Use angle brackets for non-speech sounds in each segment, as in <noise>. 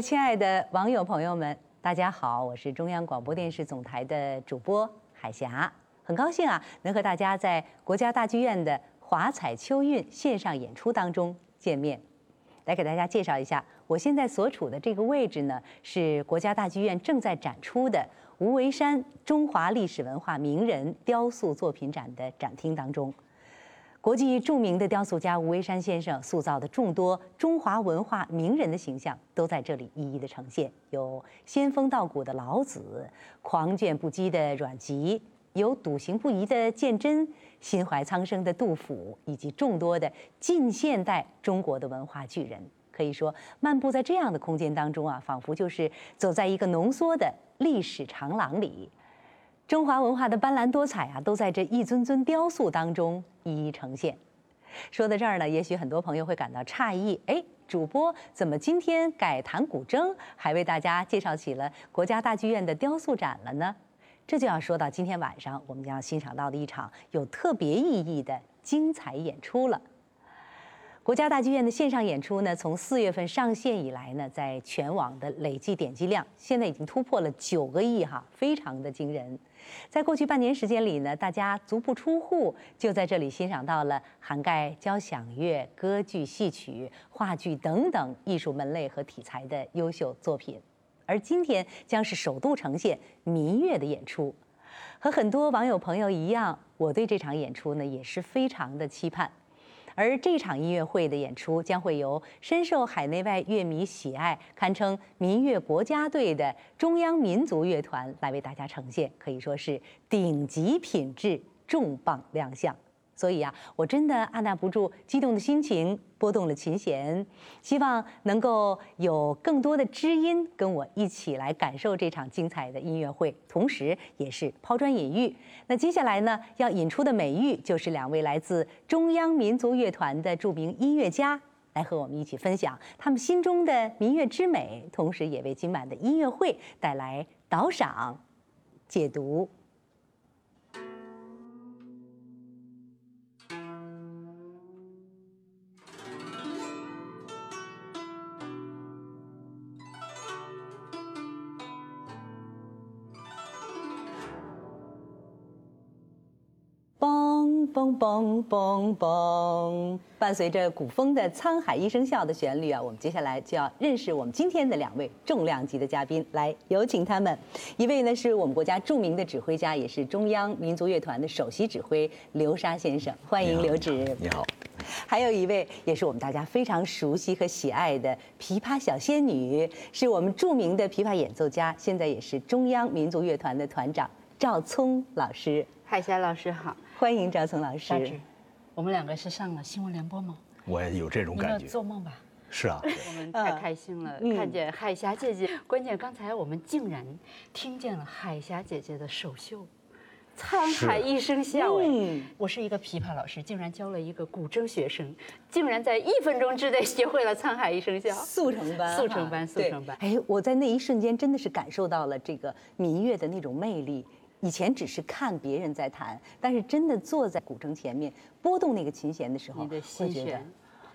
亲爱的网友朋友们，大家好，我是中央广播电视总台的主播海霞，很高兴啊，能和大家在国家大剧院的华彩秋韵线上演出当中见面。来给大家介绍一下，我现在所处的这个位置呢，是国家大剧院正在展出的吴为山中华历史文化名人雕塑作品展的展厅当中。国际著名的雕塑家吴为山先生塑造的众多中华文化名人的形象都在这里一一的呈现，有仙风道骨的老子，狂卷不羁的阮籍，有笃行不移的鉴真，心怀苍生的杜甫，以及众多的近现代中国的文化巨人。可以说，漫步在这样的空间当中啊，仿佛就是走在一个浓缩的历史长廊里。中华文化的斑斓多彩啊，都在这一尊尊雕塑当中一一呈现。说到这儿呢，也许很多朋友会感到诧异，哎，主播怎么今天改弹古筝，还为大家介绍起了国家大剧院的雕塑展了呢？这就要说到今天晚上我们将要欣赏到的一场有特别意义的精彩演出了。国家大剧院的线上演出呢，从四月份上线以来呢，在全网的累计点击量现在已经突破了九个亿哈，非常的惊人。在过去半年时间里呢，大家足不出户就在这里欣赏到了涵盖交响乐、歌剧、戏曲、话剧等等艺术门类和题材的优秀作品。而今天将是首度呈现民乐的演出。和很多网友朋友一样，我对这场演出呢也是非常的期盼。而这场音乐会的演出将会由深受海内外乐迷喜爱、堪称民乐国家队的中央民族乐团来为大家呈现，可以说是顶级品质、重磅亮相。所以啊，我真的按捺不住激动的心情，拨动了琴弦，希望能够有更多的知音跟我一起来感受这场精彩的音乐会，同时也是抛砖引玉。那接下来呢，要引出的美玉就是两位来自中央民族乐团的著名音乐家，来和我们一起分享他们心中的民乐之美，同时也为今晚的音乐会带来导赏、解读。嘣嘣嘣嘣！伴随着古风的《沧海一声笑》的旋律啊，我们接下来就要认识我们今天的两位重量级的嘉宾，来有请他们。一位呢是我们国家著名的指挥家，也是中央民族乐团的首席指挥刘沙先生，欢迎刘指。你好。<laughs> 还有一位也是我们大家非常熟悉和喜爱的琵琶小仙女，是我们著名的琵琶演奏家，现在也是中央民族乐团的团长赵聪老师。海霞老师好。欢迎赵聪老师。我们两个是上了新闻联播吗？我也有这种感觉。做梦吧。是啊。我们太开心了，看见海霞姐姐。关键刚才我们竟然听见了海霞姐姐的首秀，《沧海一声笑》。哎，我是一个琵琶老师，竟然教了一个古筝学生，竟然在一分钟之内学会了《沧海一声笑》。速成班。速成班，速成班。哎，我在那一瞬间真的是感受到了这个民乐的那种魅力。以前只是看别人在弹，但是真的坐在古筝前面拨动那个琴弦的时候，会觉得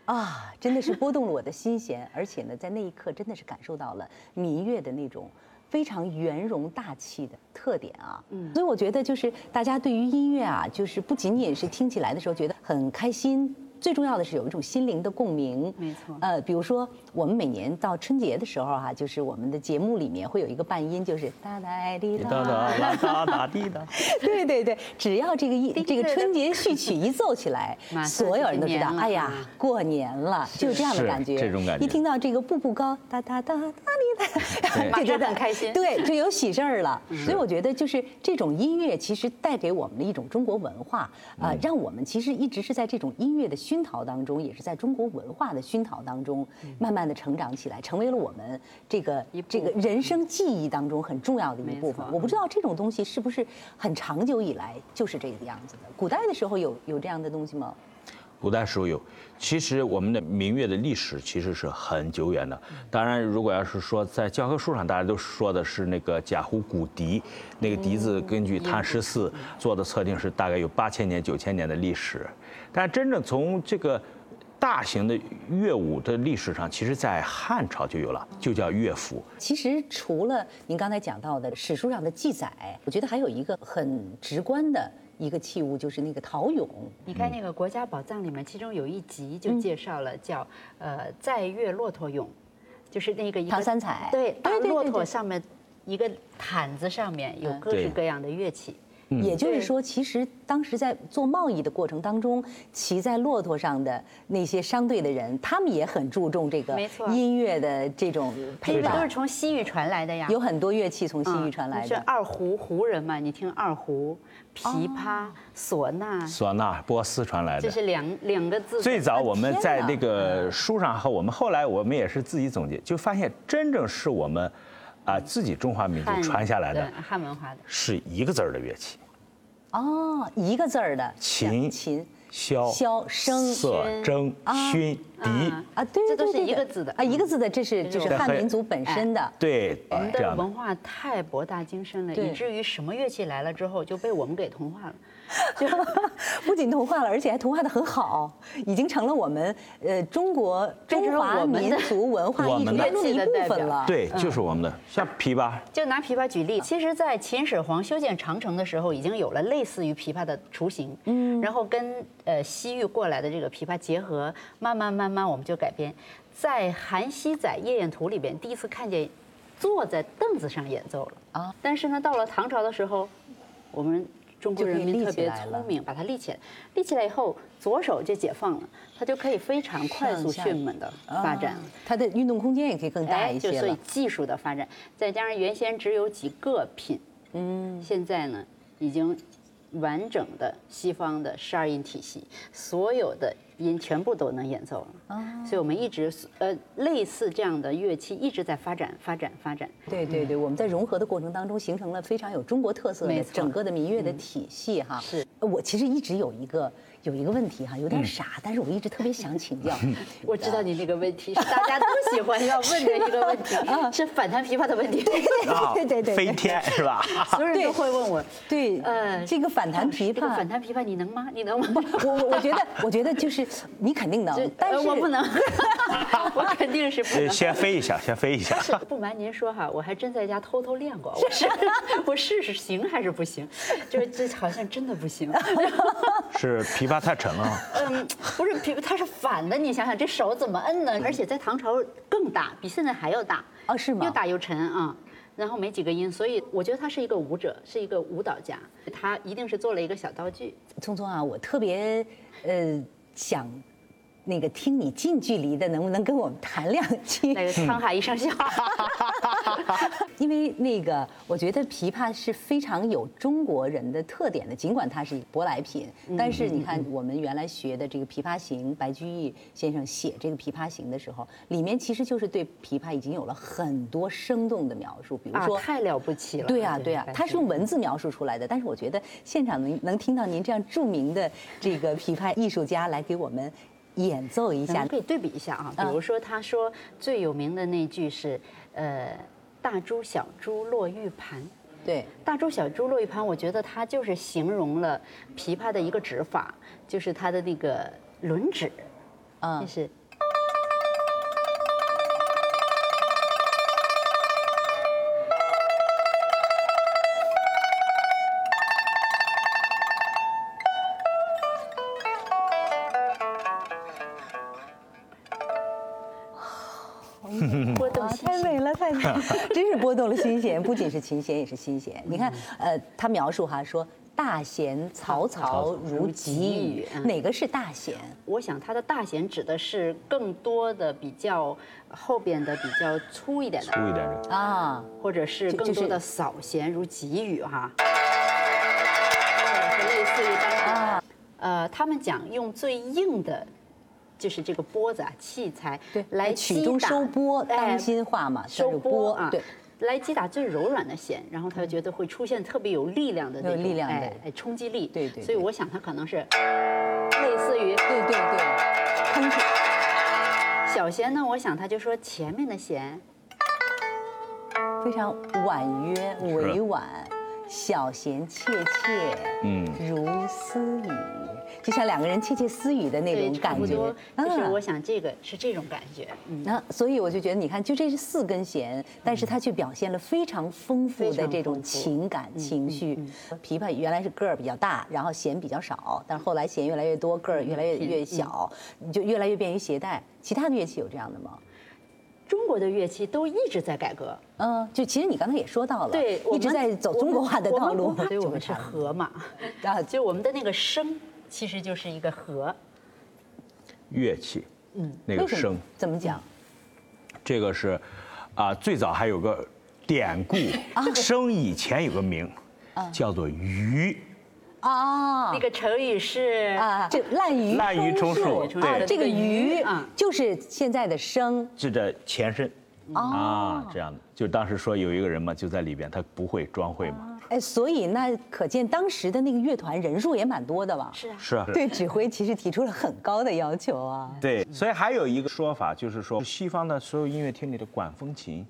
啊，真的是拨动了我的心弦，而且呢，在那一刻真的是感受到了民乐的那种非常圆融大气的特点啊。嗯，所以我觉得就是大家对于音乐啊，就是不仅仅是听起来的时候觉得很开心。最重要的是有一种心灵的共鸣，没错。呃，比如说我们每年到春节的时候哈，就是我们的节目里面会有一个伴音，就是哒哒滴哒哒哒哒滴哒。<laughs> 对对对，只要这个一这个春节序曲一奏起来，所有人都知道，哎呀，过年了，就这样的感觉。这种感觉。一听到这个步步高哒哒哒哒滴哒，<laughs> 就很开心。对，就有喜事儿了。所以我觉得就是这种音乐其实带给我们的一种中国文化啊，让我们其实一直是在这种音乐的。熏陶当中，也是在中国文化的熏陶当中，慢慢的成长起来，成为了我们这个这个人生记忆当中很重要的一部分。我不知道这种东西是不是很长久以来就是这个样子的。古代的时候有有这样的东西吗？古代时候有，其实我们的民乐的历史其实是很久远的。当然，如果要是说在教科书上，大家都说的是那个贾湖古笛，那个笛子根据碳十四做的测定是大概有八千年、九千年的历史。但真正从这个大型的乐舞的历史上，其实在汉朝就有了，就叫乐府。其实除了您刚才讲到的史书上的记载，我觉得还有一个很直观的一个器物，就是那个陶俑。你看那个《国家宝藏》里面，其中有一集就介绍了叫呃载月骆驼俑，就是那个一个唐三彩对大骆驼上面一个毯子上面有各式各样的乐器。也就是说，其实当时在做贸易的过程当中，骑在骆驼上的那些商队的人，他们也很注重这个音乐的这种陪伴。这都是从西域传来的呀。有很多乐器从西域传来的。是二胡胡人嘛？你听二胡、琵琶、唢呐，唢呐，波斯传来的。这是两两个字。最早我们在那个书上和我们后来我们也是自己总结，就发现真正是我们啊自己中华民族传下来的汉文化的。是一个字儿的乐器，哦，一个字儿的琴琴箫、箫笙瑟、筝、埙、笛。啊啊，对，这都是一个字的啊，一个字的，这是就是汉民族本身的。对，我们的这样的文化太博大精深了，以至于什么乐器来了之后就被我们给同化了。<laughs> 不仅同化了，而且还同化的很好，已经成了我们呃中国中华民族文化艺术我们的一部分了。对，就是我们的，像琵琶，就拿琵琶举例，其实，在秦始皇修建长城的时候，已经有了类似于琵琶的雏形，嗯，然后跟呃西域过来的这个琵琶结合，慢慢慢慢我们就改编。在《韩熙载夜宴图》里边，第一次看见坐在凳子上演奏了啊啊。但是呢，到了唐朝的时候，我们中国人民特别聪明，把它立起来，立起来以后，左手就解放了，它就可以非常快速迅猛的发展。它的运动空间也可以更大哎，就所以。技术的发展，再加上原先只有几个品，嗯，现在呢已经完整的西方的十二音体系，所有的音全部都能演奏了。哦所以我们一直呃类似这样的乐器一直在发展发展发展。对对对，我们在融合的过程当中，形成了非常有中国特色的整个的民乐的体系哈。是呃我其实一直有一个有一个问题哈，有点傻，但是我一直特别想请教。<laughs> 我知道你这个问题是大家 <laughs> 都喜欢要问的一个问题，<laughs> 是反弹琵琶的问题，啊对对对对飞天是吧？所有人都会问我。对，呃这个反弹琵这个琶反弹琵琶你能吗？你能吗？我我我觉得，我觉得就是你肯定能，但是呃我不能，我肯定是不呃能。先飞一下，先飞一下。不瞒您说哈，我还真在家偷偷练过，我试我试试行还是不行，就是这好像真的不行。是琵琶太沉了，嗯，不是琵琶，它是反的，你想想这手怎么摁呢？而且在唐朝更大，比现在还要大。哦是吗又大又沉啊。然后没几个音，所以我觉得他是一个舞者，是一个舞蹈家，他一定是做了一个小道具。聪聪啊，我特别呃想那个听你近距离的，能不能跟我们谈两句？那个沧海一声笑，<laughs> 因为那个，我觉得琵琶是非常有中国人的特点的，尽管它是舶来品，但是你看我们原来学的这个《琵琶行》，白居易先生写这个《琵琶行》的时候，里面其实就是对琵琶已经有了很多生动的描述，比如啊，说。太了不起了。对呀、对呀、白它是用文字描述出来的，但是我觉得现场能能听到您这样著名的这个琵琶艺术家来给我们演奏一下可以对比一下啊，比嗯如说他说最有名的那句是，呃，大珠小珠落玉盘。对，大珠小珠落玉盘，我觉得它就是形容了琵琶的一个指法，就是它的那个轮指，嗯就，是。波动啊，心弦太美了，太美了，<laughs> 真是拨动了心弦，不仅是琴弦，也是心弦。你看，呃，他描述哈说大弦嘈嘈如急雨，嗯。哪个是大弦？我想它的大弦指的是更多的比较后边的比较粗一点的，粗一点的。啊，或者是更多的扫弦如急雨哈，或者是类似于当时啊。呃，他们讲用最硬的，就是这个拨子啊器材对，来曲中击打收拨，哎当心话嘛，收算是拨啊，对，，来击打最柔软的弦，然后他就觉得会出现特别有力量的那种有力量的。哎哎冲击力，对对对所以我想他可能是类似于对对对，铿锵，小弦呢，我想他就说前面的弦。非常婉约委婉，小弦切切，嗯，如私语，就像两个人窃窃私语的那，种感觉差不多。。就是嗯我想这个是这种感觉，嗯。那所以我就觉得，你看，就这是四根弦，但是它却表现了非常丰富的这种情感情绪。琵琶原来是个儿比较大，然后弦比较少，但是后来弦越来越多，个儿越来越越小，就越来越便于携带。其他的乐器有这样的吗？中国的乐器都一直在改革，嗯，就其实你刚才也说到了，对，一直在走中国化的道路，所以我们就 <laughs> 是和嘛，<laughs> 啊，就我们的那个声其实就是一个和，乐器，嗯，那个声，怎么讲？这个是，啊，最早还有个典故，声以前有个名，叫做鱼，啊那个成语是啊，这滥竽滥竽充数。啊，对。这个竽啊就是现在的笙指着前身。哦。啊，这样的，就当时说有一个人嘛，就在里边，他不会装会嘛，哎，所以那可见当时的那个乐团人数也蛮多的吧？是啊，是啊，对指挥其实提出了很高的要求啊。对，所以还有一个说法，就是说西方的所有音乐厅里的管风琴，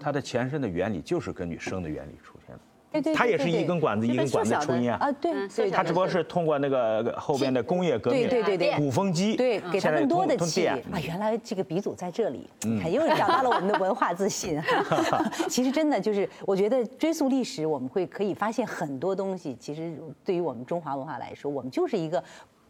它的前身的原理就是根据声的原理出现的。对对，它也是对对一根管子一根管子的出音啊。啊，对对，嗯缩小的它只不过是通过那个后边的工业革命，对对对对鼓风机，对，给它更多的气啊！原来这个鼻祖在这里，你看又找到了我们的文化自信。<laughs> 其实真的就是，我觉得追溯历史，我们会可以发现很多东西。其实对于我们中华文化来说，我们就是一个。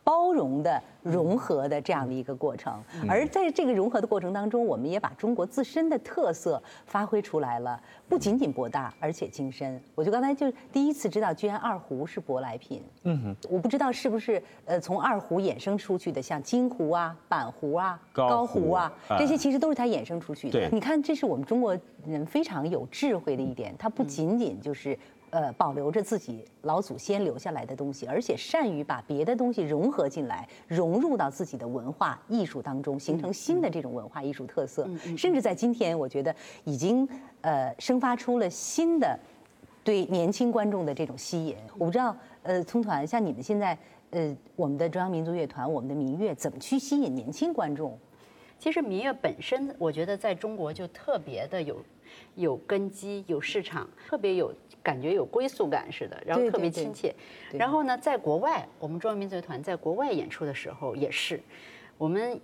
包容的、融合的这样的一个过程，而在这个融合的过程当中，我们也把中国自身的特色发挥出来了，不仅仅博大，而且精深。我就刚才就第一次知道，居然二胡是舶来品。嗯哼，我不知道是不是呃从二胡衍生出去的，像金胡啊、板胡啊、高胡啊胡，这些其实都是它衍生出去的对。你看，这是我们中国人非常有智慧的一点，它不仅仅就是。呃，保留着自己老祖先留下来的东西，而且善于把别的东西融合进来，融入到自己的文化艺术当中，形成新的这种文化艺术特色。甚至在今天，我觉得已经呃生发出了新的对年轻观众的这种吸引。我不知道，呃，聪团像你们现在，呃，我们的中央民族乐团，我们的民乐怎么去吸引年轻观众？其实民乐本身，我觉得在中国就特别的有有根基、有市场，特别有感觉、有归宿感似的，然后特别亲切。然后呢，在国外，我们中央民族乐团在国外演出的时候也是，我们。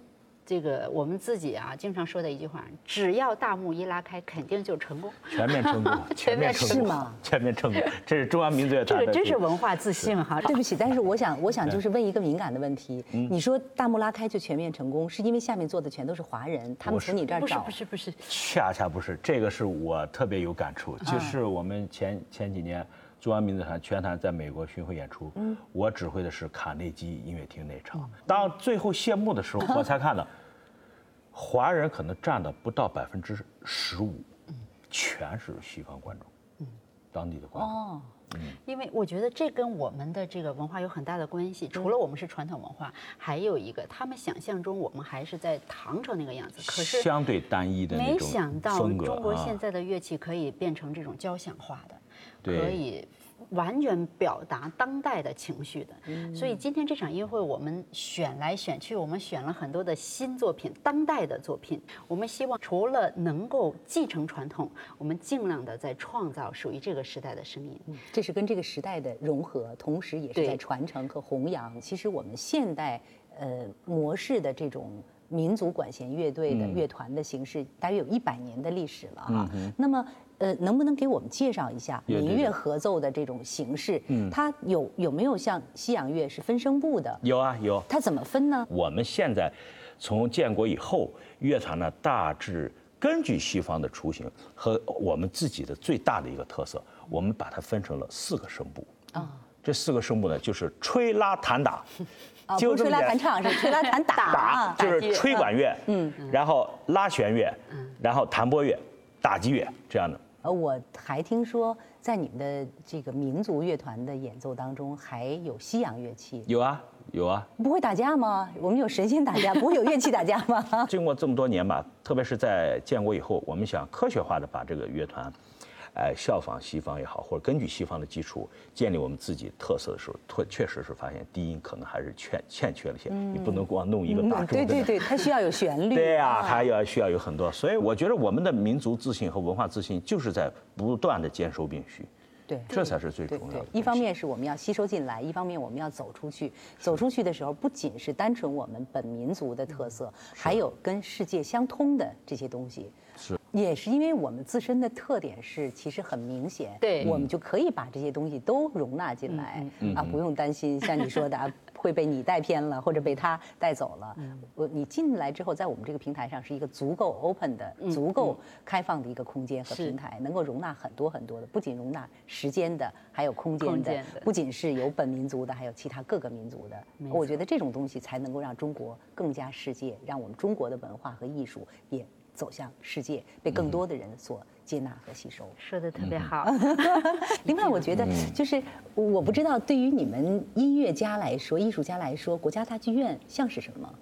这个我们自己啊，经常说的一句话：只要大幕一拉开，肯定就成功。全面成功，<laughs> 全面成功是吗全面成功，这是中央民族乐这团这。个真是文化自信哈。对不起，但是我想，我想就是问一个敏感的问题。你说大幕拉开就全面成功，是因为下面坐的全都是华人，他们不是不是从你这儿找不是不是，恰恰不是，这个是我特别有感触，就是我们前前几年中央民族团全团在美国巡回演出，我指挥的是卡内基音乐厅那场。当最后谢幕的时候，<laughs> 我才看到，华人可能占的不到百分之十五，全是西方观众，嗯。当地的观众。哦，因为我觉得这跟我们的这个文化有很大的关系。除了我们是传统文化，还有一个他们想象中我们还是在唐朝那个样子，可是相对单一的那没想到中国啊现在的乐器可以变成这种交响化的，对。可以完全表达当代的情绪的。嗯所以今天这场音乐会，我们选来选去，我们选了很多的新作品，当代的作品。我们希望除了能够继承传统，我们尽量的在创造属于这个时代的声音。这是跟这个时代的融合，同时也是在传承和弘扬。其实我们现代呃模式的这种民族管弦乐队的乐团的形式，大约有一百年的历史了哈。那么呃，能不能给我们介绍一下民乐合奏的这种形式？嗯它有有没有像西洋乐是分声部的？有啊有。它怎么分呢？我们现在从建国以后，乐团呢大致根据西方的雏形和我们自己的最大的一个特色，我们把它分成了四个声部。啊，这四个声部呢，就是吹拉弹打，<laughs> 啊，不是吹拉弹唱，是吹拉弹打。<laughs> 打就是吹管乐，嗯，然后拉弦乐，嗯然后弹拨乐、打击乐这样的。呃，我还听说，在你们的这个民族乐团的演奏当中，还有西洋乐器，有啊有啊，不会打架吗？我们有神仙打架，不会有乐器打架吗？<laughs> 经过这么多年吧，特别是在建国以后，我们想科学化的把这个乐团，呃，效仿西方也好，或者根据西方的基础建立我们自己特色的时候，确确实是发现低音可能还是欠欠缺了些，你不能光弄一个大嗯钟在那儿对对对，它需要有旋律。<laughs> 对呀、啊还要需要有很多，所以我觉得我们的民族自信和文化自信就是在不断的兼收并蓄。对这才是最重要的。，一方面是我们要吸收进来，一方面我们要走出去。走出去的时候，不仅是单纯我们本民族的特色，还有跟世界相通的这些东西。是，也是因为我们自身的特点是其实很明显，对。我们就可以把这些东西都容纳进来啊，不用担心像你说的 <laughs> 啊会被你带偏了，或者被他带走了。我你进来之后，在我们这个平台上是一个足够 open 的、足够开放的一个空间和平台，能够容纳很多很多的，不仅容纳时间的，还有空间的间的，不仅是有本民族的，还有其他各个民族的。我觉得这种东西才能够让中国更加世界，让我们中国的文化和艺术也走向世界，被更多的人所接纳和吸收。说的特别好。<laughs> 另外，我觉得就是我不知道对于你们音乐家来说、艺术家来说，国家大剧院像是什么？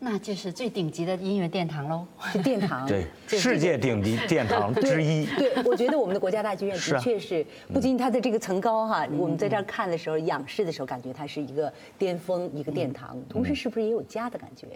那就是最顶级的音乐殿堂喽。是殿堂。<laughs> 对，世界顶级殿堂 <laughs> 之一。对，我觉得我们的国家大剧院的确是，不仅它的这个层高哈，我们在这儿看的时候，仰视的时候，感觉它是一个巅峰，一个殿堂，同时是不是也有家的感觉？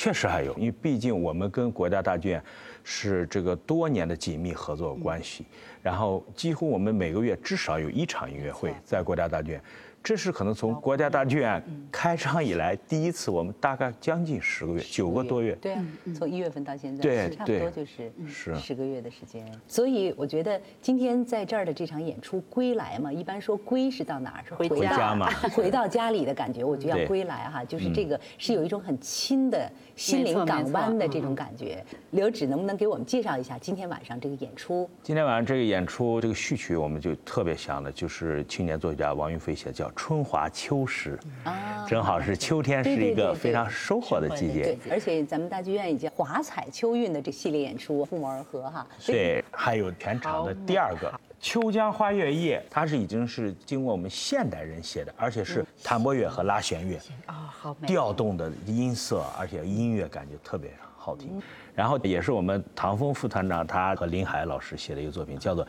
确实还有，因为毕竟我们跟国家大剧院是这个多年的紧密合作关系，然后几乎我们每个月至少有一场音乐会在国家大剧院，这是可能从国家大剧院开张以来第一次，我们大概将近十个月，九个多月。对啊，从一月份到现在，对差不多对就是是十个月的时间。所以我觉得今天在这儿的这场演出《归来》嘛，一般说归是到哪儿？是回家到嘛回到家里的感觉，我就要归来哈，就是这个是有一种很亲的心灵港湾的这种感觉。刘芷能不能给我们介绍一下今天晚上这个演出？今天晚上这个演出，这个序曲我们就特别想的，就是青年作家王云飞写的，叫《春华秋实》，啊正好是秋天，是一个非常收获的季节对。，而且咱们大剧院已经华彩秋韵的这系列演出不谋而合哈。对，还有全场的第二个《秋江花月夜》，它是已经是经过我们现代人写的，而且是弹拨乐和拉弦乐啊，好美。调动的音色，而且音乐感觉特别好听。然后也是我们唐峰副团长他和林海老师写的一个作品，叫做。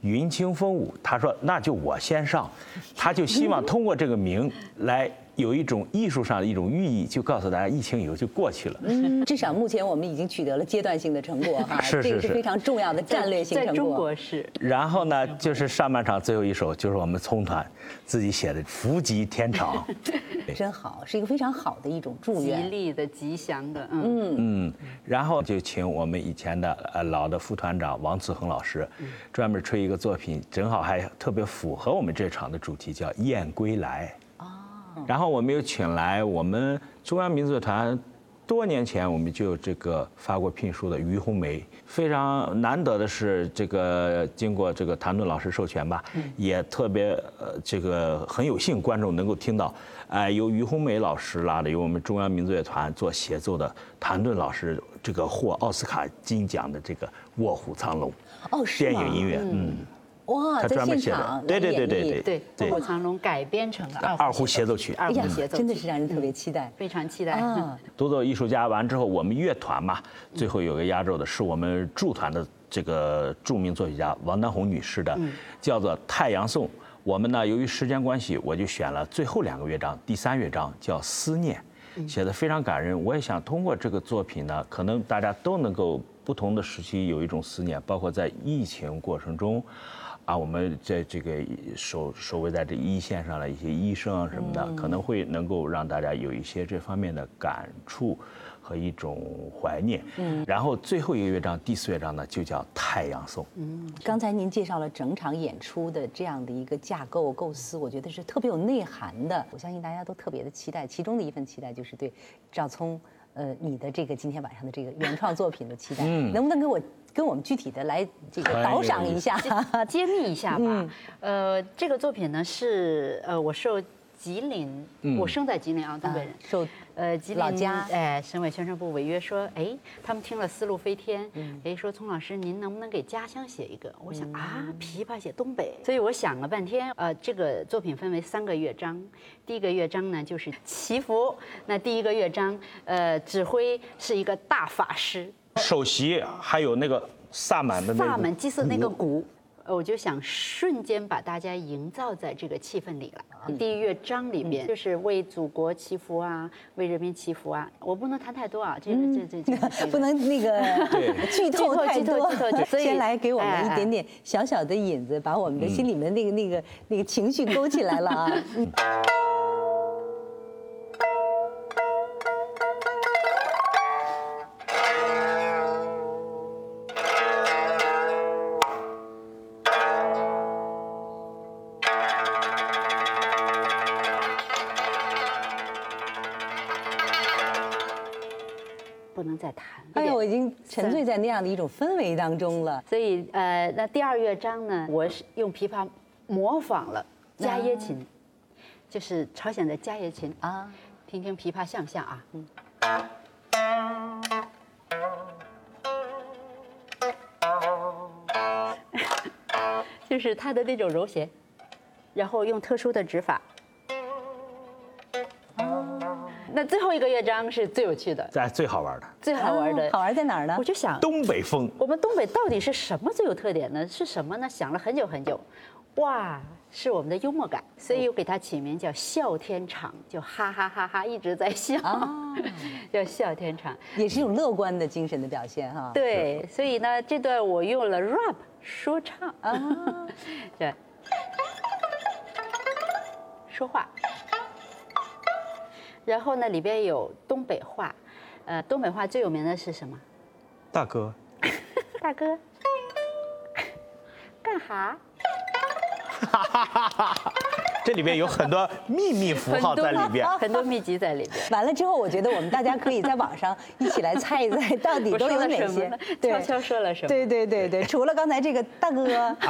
云清风舞，他说那就我先上，他就希望通过这个名来有一种艺术上的一种寓意，就告诉大家疫情以后就过去了。嗯，至少目前我们已经取得了阶段性的成果哈，是是是这个是非常重要的战略性在中成果。国是然后呢，就是上半场最后一首，就是我们葱团自己写的《福吉天长》。<laughs> 真好，是一个非常好的一种祝愿吉。利的、吉祥的，嗯，嗯，然后就请我们以前的呃老的副团长王子恒老师，专门吹一个作品，正好还特别符合我们这场的主题，叫《燕归来》。然后我们又请来我们中央民族乐团。多年前我们就有这个发过聘书的于红梅，非常难得的是，这个经过这个谭盾老师授权吧，也特别呃这个很有幸观众能够听到，哎、由于红梅老师拉的，由我们中央民族乐团做协奏的谭盾老师这个获奥斯卡金奖的这个《卧虎藏龙》哦，电影音乐，嗯，哇，他在现专门写的场对对对对对对，卧虎藏龙改编成了二胡协奏曲二胡协奏，真的是让人特别期待。非常期待。啊，<laughs> 独奏艺术家完之后，我们乐团嘛，最后有个压轴的是我们驻团的这个著名作曲家王丹红女士的，叫做《太阳颂》。我们呢，由于时间关系，我就选了最后两个乐章，第三乐章叫《思念》，写的非常感人。我也想通过这个作品呢，可能大家都能够不同的时期有一种思念，包括在疫情过程中。啊，我们在这个守守卫在这一线上的一些医生啊什么的，可能会能够让大家有一些这方面的感触和一种怀念。嗯，然后最后一个乐章，第四乐章呢，就叫《太阳颂》。嗯刚才您介绍了整场演出的这样的一个架构构思，我觉得是特别有内涵的。我相信大家都特别的期待，其中的一份期待就是对赵聪，呃，你的这个今天晚上的这个原创作品的期待，能不能给我跟我们具体的来这个导赏一下？揭秘 <laughs> 一下吧。呃，这个作品呢是呃我受吉林，我生在吉林啊，东北人。受呃，吉林老家哎，省委宣传部委约说，哎，他们听了《丝路飞天》，哎，说聪老师您能不能给家乡写一个？我想啊，琵琶写东北，所以我想了半天，呃，这个作品分为三个乐章，第一个乐章呢就是祈福，那第一个乐章，呃，指挥是一个大法师，首席还有那个萨满的那个萨满祭祀那个鼓。我就想瞬间把大家营造在这个气氛里了。第一乐章里面就是为祖国祈福啊，为人民祈福啊。我不能谈太多啊，这个这这这不能那个剧透太多，所以先来给我们一点点小小的引子，把我们的心里面那个那个那个情绪勾起来了啊。<laughs> 不能再弹。哎呀，我已经沉醉在那样的一种氛围当中了。所以，呃，那第二乐章呢，我是用琵琶模仿了伽耶琴，就是朝鲜的伽耶琴啊。听听琵琶像不像啊？嗯。<laughs> 就是它的那种柔弦，然后用特殊的指法。那最后一个乐章是最有趣的，在最好玩的，最好玩的，好玩在哪儿呢？我就想东北风。我们东北到底是什么最有特点呢？是什么呢？想了很久很久，哇，是我们的幽默感，所以我给它起名叫笑天场，就哈哈哈哈一直在笑，<laughs> 叫笑天场，也是一种乐观的精神的表现哈。对，所以呢，这段我用了 rap 说唱啊，<laughs> 对，说话。然后呢，里边有东北话，呃，东北话最有名的是什么？大哥，<laughs> 大哥，干哈？<laughs> 这里面有很多秘密符号在里边，<laughs> 很多秘籍在里边。<laughs> 完了之后，我觉得我们大家可以在网上一起来猜一猜，到底都有哪些？悄悄说了什么？对对对对，除了刚才这个大哥，<laughs>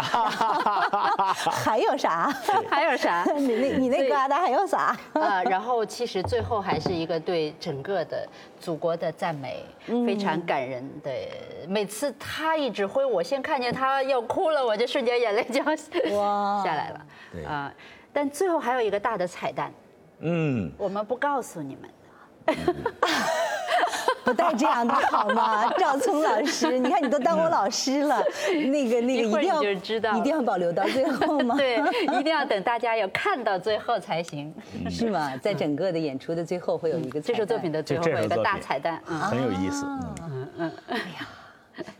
还有啥？还有啥？你那你那疙瘩还有啥？啊，然后其实最后还是一个对整个的祖国的赞美，非常感人的。每次他一指挥，我先看见他要哭了，我就瞬间眼泪就要下来了。啊。但最后还有一个大的彩蛋，嗯，我们不告诉你们，<laughs> 不带这样的好吗？<laughs> 赵聪老师，你看你都当我老师了，那个那个一定要知道，一定要保留到最后吗？<laughs> 对，一定要等大家要看到最后才行，是吗？在整个的演出的最后会有一个这首作品的最后会有一个大彩蛋，很有意思。嗯嗯，哎呀，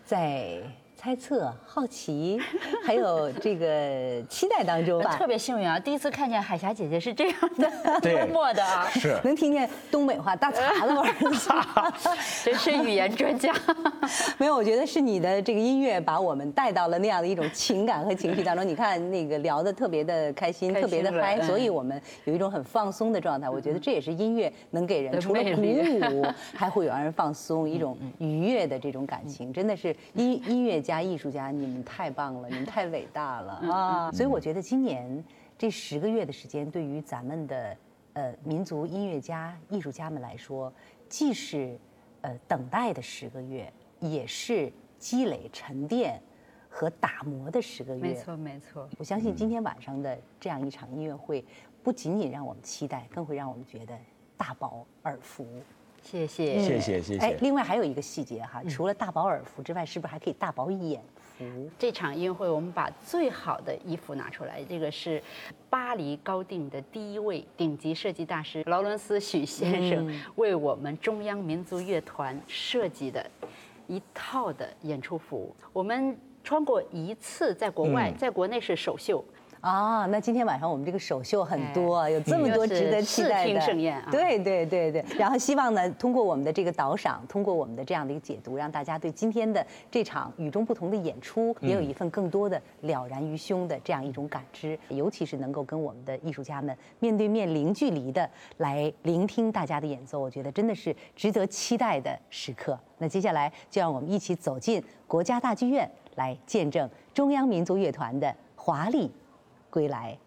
在。猜测、好奇，还有这个期待当中吧。<laughs> 特别幸运啊，第一次看见海霞姐姐是这样的幽 <laughs> 默的啊，是能听见东北话大碴子味儿，<laughs> 真是语言专家。没有，我觉得是你的这个音乐把我们带到了那样的一种情感和情绪当中。你看那个聊的特别的开心，特别的嗨，所以我们有一种很放松的状态。我觉得这也是音乐能给人除了鼓舞，还会有让人放松，一种愉悦的这种感情。真的是音音乐家。家艺术家，你们太棒了，你们太伟大了 <laughs> 啊！所以我觉得今年这十个月的时间，对于咱们的呃民族音乐家、艺术家们来说，既是呃等待的十个月，也是积累、沉淀和打磨的十个月。没错，没错。我相信今天晚上的这样一场音乐会，不仅仅让我们期待，更会让我们觉得大饱耳福。谢谢谢谢谢谢。哎，另外还有一个细节哈，除了大饱耳福之外，是不是还可以大饱眼福？这场音乐会我们把最好的衣服拿出来，这个是巴黎高定的第一位顶级设计大师劳伦斯许先生为我们中央民族乐团设计的一套的演出服。我们穿过一次，在国外，在国内是首秀。啊，那今天晚上我们这个首秀很多，有这么多值得期待的。盛宴啊！对对对对。然后希望呢，通过我们的这个导赏，通过我们的这样的一个解读，让大家对今天的这场与众不同的演出，也有一份更多的了然于胸的这样一种感知。尤其是能够跟我们的艺术家们面对面、零距离的来聆听大家的演奏，我觉得真的是值得期待的时刻。那接下来就让我们一起走进国家大剧院，来见证中央民族乐团的华丽。归来。